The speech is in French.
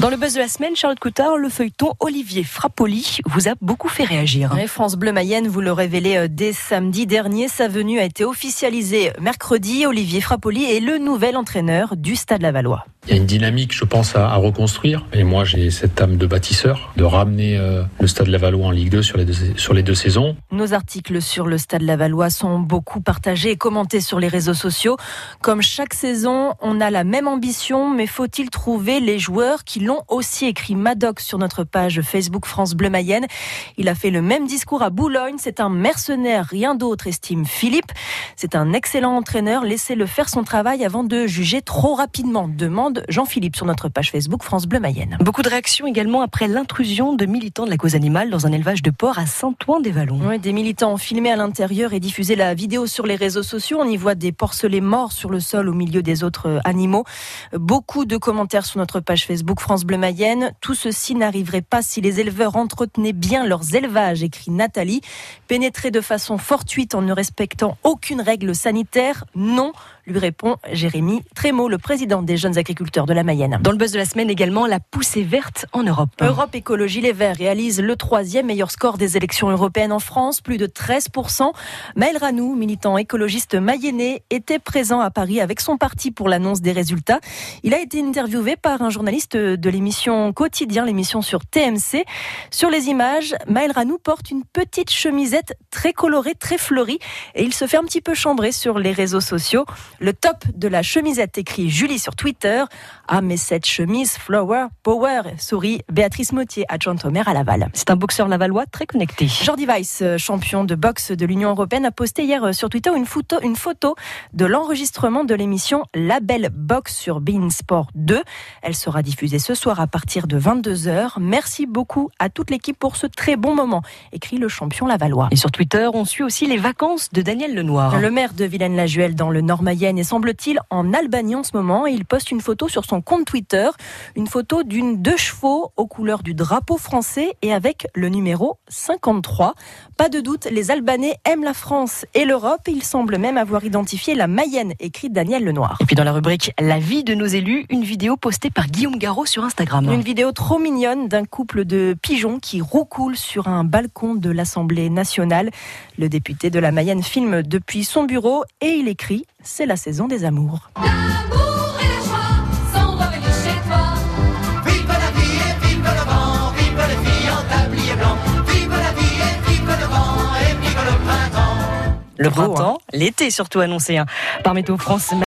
Dans le buzz de la semaine, Charlotte Coutard, le feuilleton Olivier Frappoli vous a beaucoup fait réagir. France Bleu Mayenne vous le révélez euh, dès samedi dernier. Sa venue a été officialisée mercredi. Olivier Frappoli est le nouvel entraîneur du Stade Lavallois. Il y a une dynamique, je pense, à, reconstruire. Et moi, j'ai cette âme de bâtisseur, de ramener euh, le Stade Lavallois en Ligue 2 sur les deux, sur les deux saisons. Nos articles sur le Stade Lavallois sont beaucoup partagés et commentés sur les réseaux sociaux. Comme chaque saison, on a la même ambition, mais faut-il trouver les joueurs qui l'ont aussi écrit Maddox sur notre page Facebook France Bleu Mayenne. Il a fait le même discours à Boulogne. C'est un mercenaire, rien d'autre, estime Philippe. C'est un excellent entraîneur. Laissez-le faire son travail avant de juger trop rapidement. Demande Jean-Philippe sur notre page Facebook France Bleu Mayenne. Beaucoup de réactions également après l'intrusion de militants de la cause animale dans un élevage de porc à Saint-Ouen-des-Vallons. Oui, des militants ont filmé à l'intérieur et diffusé la vidéo sur les réseaux sociaux. On y voit des porcelets morts sur le sol au milieu des autres euh, animaux. Beaucoup de commentaires sur notre page Facebook France Bleu Mayenne. Tout ceci n'arriverait pas si les éleveurs entretenaient bien leurs élevages, écrit Nathalie. Pénétrer de façon fortuite en ne respectant aucune règle sanitaire, non, lui répond Jérémy Trémaud, le président des jeunes agriculteurs de la Mayenne. Dans le buzz de la semaine également, la poussée verte en Europe. Europe Écologie Les Verts réalise le troisième meilleur score des élections européennes en France, plus de 13%. Maël Ranou, militant écologiste mayennais, était présent à Paris avec son parti pour l'annonce des résultats. Il a été interviewé par un journaliste de l'émission Quotidien, l'émission sur TMC. Sur les images, Maël Ranou porte une petite chemisette très colorée, très fleurie, et il se fait un petit peu chambrer sur les réseaux sociaux. Le top de la chemisette écrit Julie sur Twitter. Ah, mais cette chemise Flower Power, sourit Béatrice Mautier, adjointe au maire à Laval. C'est un boxeur lavallois très connecté. Jordi Weiss, euh, champion de boxe de l'Union européenne, a posté hier euh, sur Twitter une photo, une photo de l'enregistrement de l'émission La Belle Boxe sur Bein Sport 2. Elle sera diffusée ce soir à partir de 22h. Merci beaucoup à toute l'équipe pour ce très bon moment, écrit le champion lavallois. Et sur Twitter, on suit aussi les vacances de Daniel Lenoir. Le maire de Vilaine-la-Juelle dans le Nord-Mayenne est semble-t-il en Albanie en ce moment et il poste une photo sur son compte Twitter, une photo d'une deux chevaux aux couleurs du drapeau français et avec le numéro 53. Pas de doute, les Albanais aiment la France et l'Europe et il semble même avoir identifié la Mayenne, écrite Daniel Lenoir. Et puis dans la rubrique La vie de nos élus, une vidéo postée par Guillaume Garot sur Instagram. Une vidéo trop mignonne d'un couple de pigeons qui roucoulent sur un balcon de l'Assemblée nationale. Le député de la Mayenne filme depuis son bureau et il écrit C'est la saison des amours. Le printemps, l'été surtout annoncé hein, par Météo France.